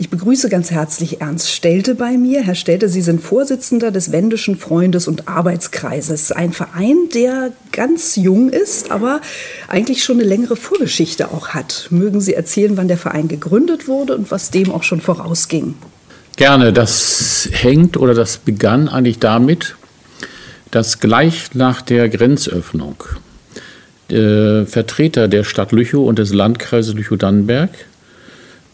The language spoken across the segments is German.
Ich begrüße ganz herzlich Ernst Stelte bei mir. Herr Stelte, Sie sind Vorsitzender des Wendischen Freundes- und Arbeitskreises. Ein Verein, der ganz jung ist, aber eigentlich schon eine längere Vorgeschichte auch hat. Mögen Sie erzählen, wann der Verein gegründet wurde und was dem auch schon vorausging? Gerne. Das hängt oder das begann eigentlich damit, dass gleich nach der Grenzöffnung äh, Vertreter der Stadt Lüchow und des Landkreises Lüchow-Dannenberg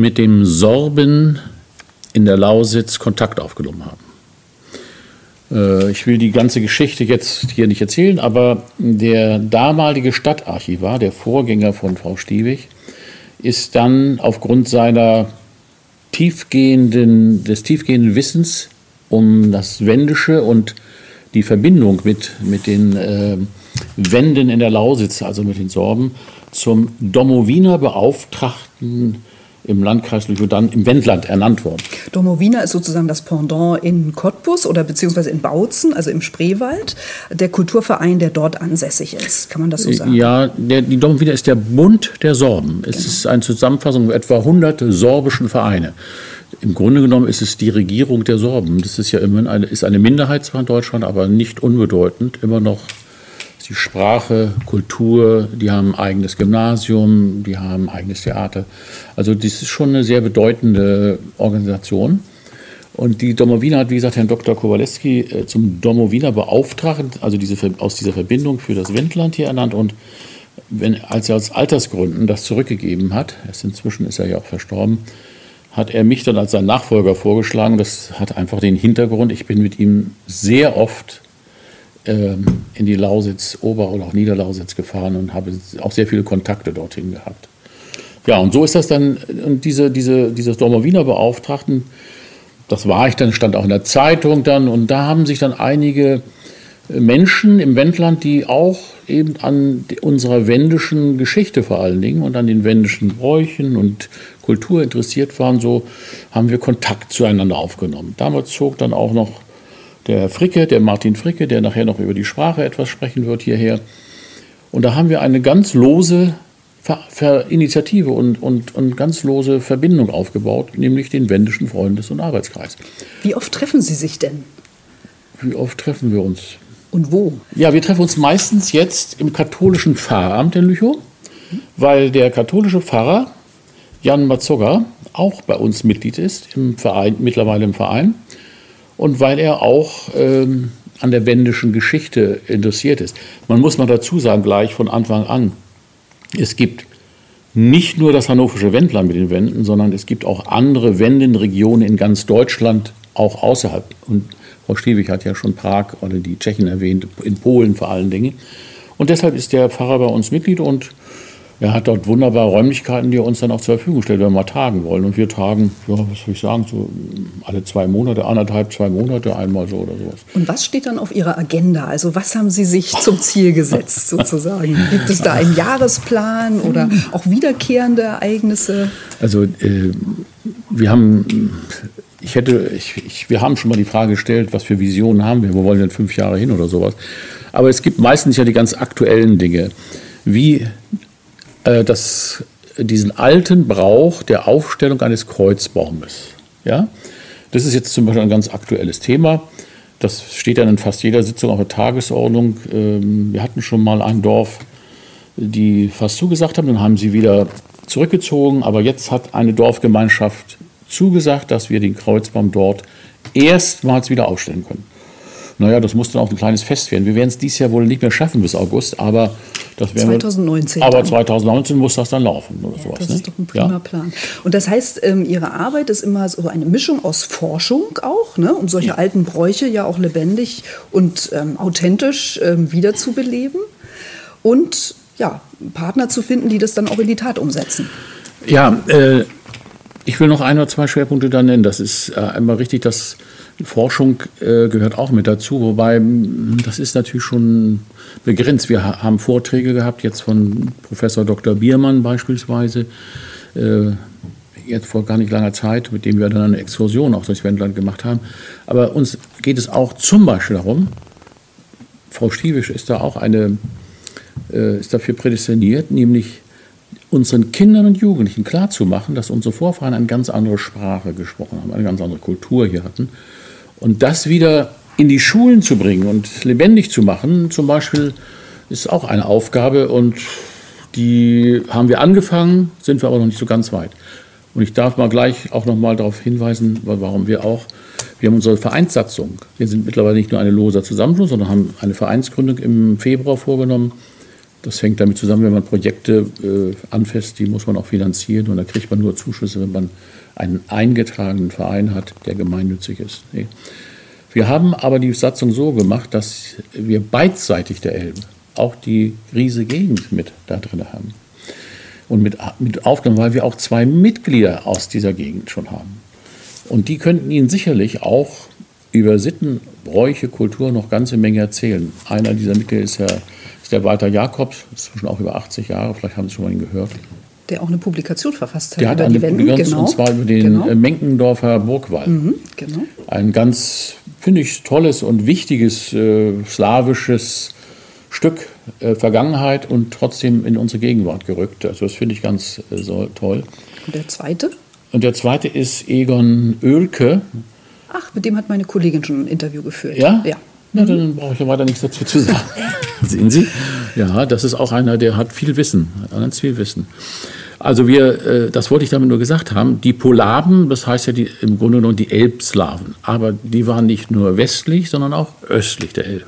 mit dem Sorben in der Lausitz Kontakt aufgenommen haben. Äh, ich will die ganze Geschichte jetzt hier nicht erzählen, aber der damalige Stadtarchivar, der Vorgänger von Frau Stiewig, ist dann aufgrund seiner tiefgehenden, des tiefgehenden Wissens um das Wendische und die Verbindung mit, mit den äh, Wenden in der Lausitz, also mit den Sorben, zum Domowiner Beauftragten im Landkreis Lüchow dann im Wendland ernannt worden. Domowina ist sozusagen das Pendant in Cottbus oder beziehungsweise in Bautzen, also im Spreewald, der Kulturverein, der dort ansässig ist. Kann man das so sagen? Ja, der, die Domowina ist der Bund der Sorben. Es genau. ist eine Zusammenfassung etwa 100 sorbischen Vereine. Im Grunde genommen ist es die Regierung der Sorben. Das ist ja immer eine, ist eine Minderheit zwar in Deutschland, aber nicht unbedeutend, immer noch die Sprache, Kultur, die haben ein eigenes Gymnasium, die haben ein eigenes Theater. Also das ist schon eine sehr bedeutende Organisation. Und die Domowina hat, wie gesagt, Herrn Dr. Kowaleski äh, zum Domowiner beauftragt, also diese, aus dieser Verbindung für das Wendland hier ernannt. Und wenn, als er aus Altersgründen das zurückgegeben hat, erst inzwischen ist er ja auch verstorben, hat er mich dann als sein Nachfolger vorgeschlagen. Das hat einfach den Hintergrund, ich bin mit ihm sehr oft ähm, in die Lausitz, Ober- oder auch Niederlausitz gefahren und habe auch sehr viele Kontakte dorthin gehabt. Ja, und so ist das dann, und diese, diese, dieses Dormer Wiener Beauftragten, das war ich dann, stand auch in der Zeitung dann, und da haben sich dann einige Menschen im Wendland, die auch eben an unserer wendischen Geschichte vor allen Dingen und an den wendischen Bräuchen und Kultur interessiert waren, so haben wir Kontakt zueinander aufgenommen. Damals zog dann auch noch der Fricke, der Martin Fricke, der nachher noch über die Sprache etwas sprechen wird, hierher. Und da haben wir eine ganz lose Ver Ver Initiative und, und, und ganz lose Verbindung aufgebaut, nämlich den Wendischen Freundes- und Arbeitskreis. Wie oft treffen Sie sich denn? Wie oft treffen wir uns? Und wo? Ja, wir treffen uns meistens jetzt im katholischen Pfarramt in Lüchow, weil der katholische Pfarrer Jan Mazzoga auch bei uns Mitglied ist, im Verein, mittlerweile im Verein und weil er auch ähm, an der wendischen Geschichte interessiert ist. Man muss mal dazu sagen, gleich von Anfang an, es gibt nicht nur das hannoversche Wendland mit den Wenden, sondern es gibt auch andere Wendenregionen in ganz Deutschland, auch außerhalb. Und Frau Stiewig hat ja schon Prag oder die Tschechen erwähnt, in Polen vor allen Dingen. Und deshalb ist der Pfarrer bei uns Mitglied und er hat dort wunderbare Räumlichkeiten, die er uns dann auch zur Verfügung stellt, wenn wir mal tagen wollen. Und wir tagen, ja, was soll ich sagen, so alle zwei Monate, anderthalb, zwei Monate, einmal so oder sowas. Und was steht dann auf Ihrer Agenda? Also was haben Sie sich zum Ziel gesetzt sozusagen? Gibt es da einen Jahresplan oder auch wiederkehrende Ereignisse? Also äh, wir haben, ich hätte, ich, ich, wir haben schon mal die Frage gestellt, was für Visionen haben wir? Wo wollen wir denn fünf Jahre hin oder sowas? Aber es gibt meistens ja die ganz aktuellen Dinge. Wie äh, das, diesen alten Brauch der Aufstellung eines Kreuzbaumes. Ja? Das ist jetzt zum Beispiel ein ganz aktuelles Thema. Das steht dann in fast jeder Sitzung auf der Tagesordnung. Ähm, wir hatten schon mal ein Dorf, die fast zugesagt haben, dann haben sie wieder zurückgezogen. Aber jetzt hat eine Dorfgemeinschaft zugesagt, dass wir den Kreuzbaum dort erstmals wieder aufstellen können. Naja, das muss dann auch ein kleines Fest werden. Wir werden es dieses Jahr wohl nicht mehr schaffen bis August, aber 2019. Wir, aber 2019 muss das dann laufen. Oder ja, sowas, das ne? ist doch ein prima ja? Plan. Und das heißt, ähm, Ihre Arbeit ist immer so eine Mischung aus Forschung auch, ne? um solche ja. alten Bräuche ja auch lebendig und ähm, authentisch ähm, wiederzubeleben und ja, Partner zu finden, die das dann auch in die Tat umsetzen. Ja, äh, ich will noch ein oder zwei Schwerpunkte da nennen. Das ist äh, einmal richtig, dass Forschung äh, gehört auch mit dazu, wobei mh, das ist natürlich schon begrenzt. Wir ha haben Vorträge gehabt, jetzt von Professor Dr. Biermann beispielsweise, äh, jetzt vor gar nicht langer Zeit, mit dem wir dann eine Exkursion auch durchs Wendland gemacht haben. Aber uns geht es auch zum Beispiel darum, Frau Stiewisch ist da auch eine, äh, ist dafür prädestiniert, nämlich unseren Kindern und Jugendlichen klarzumachen, dass unsere Vorfahren eine ganz andere Sprache gesprochen haben, eine ganz andere Kultur hier hatten. Und das wieder in die Schulen zu bringen und lebendig zu machen, zum Beispiel, ist auch eine Aufgabe und die haben wir angefangen, sind wir aber noch nicht so ganz weit. Und ich darf mal gleich auch noch mal darauf hinweisen, warum wir auch, wir haben unsere Vereinssatzung. Wir sind mittlerweile nicht nur eine loser Zusammenschluss, sondern haben eine Vereinsgründung im Februar vorgenommen. Das hängt damit zusammen, wenn man Projekte äh, anfasst, die muss man auch finanzieren und da kriegt man nur Zuschüsse, wenn man einen eingetragenen Verein hat, der gemeinnützig ist. Nee. Wir haben aber die Satzung so gemacht, dass wir beidseitig der Elbe auch die Riese Gegend mit da drin haben und mit, mit aufgenommen, weil wir auch zwei Mitglieder aus dieser Gegend schon haben. Und die könnten Ihnen sicherlich auch über Sitten, Bräuche, Kultur noch ganze Menge erzählen. Einer dieser Mitglieder ist, ja, ist der Walter Jakobs, ist schon auch über 80 Jahre, vielleicht haben Sie schon mal ihn gehört. Der auch eine Publikation verfasst hat der über hat eine die Wenden. Publikation, Genau. und zwar über den genau. äh, Menkendorfer Burgwall. Mhm, genau. Ein ganz, finde ich, tolles und wichtiges äh, slawisches Stück äh, Vergangenheit und trotzdem in unsere Gegenwart gerückt. Also das finde ich ganz äh, so toll. Und der zweite? Und der zweite ist Egon Oelke. Ach, mit dem hat meine Kollegin schon ein Interview geführt. Ja? Ja. Na, dann brauche ich ja weiter nichts dazu zu sagen. Sehen Sie? Ja, das ist auch einer, der hat viel Wissen, ganz viel Wissen. Also wir, äh, das wollte ich damit nur gesagt haben, die Polaben, das heißt ja die, im Grunde genommen die Elbslawen, aber die waren nicht nur westlich, sondern auch östlich der Elbe.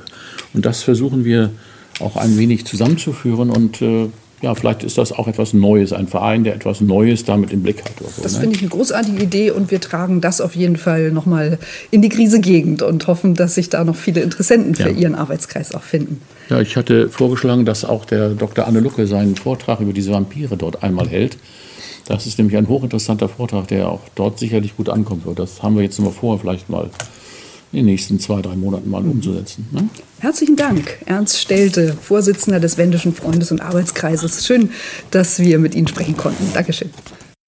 Und das versuchen wir auch ein wenig zusammenzuführen und äh, ja, vielleicht ist das auch etwas Neues, ein Verein, der etwas Neues damit im Blick hat. So, Das ne? finde ich eine großartige Idee und wir tragen das auf jeden Fall nochmal in die Krise-Gegend und hoffen, dass sich da noch viele Interessenten für Ja. Ihren Arbeitskreis auch finden. Ja, ich hatte vorgeschlagen, dass auch der Dr. Anne Lucke seinen Vortrag über diese Vampire dort einmal hält. Das ist nämlich ein hochinteressanter Vortrag, der auch dort sicherlich gut ankommen wird. Das haben wir jetzt noch mal vor, vielleicht mal in den nächsten zwei, drei Monaten mal umzusetzen. Ne? Herzlichen Dank, Ernst Stelte, Vorsitzender des Wendischen Freundes- und Arbeitskreises. Schön, dass wir mit Ihnen sprechen konnten. Dankeschön.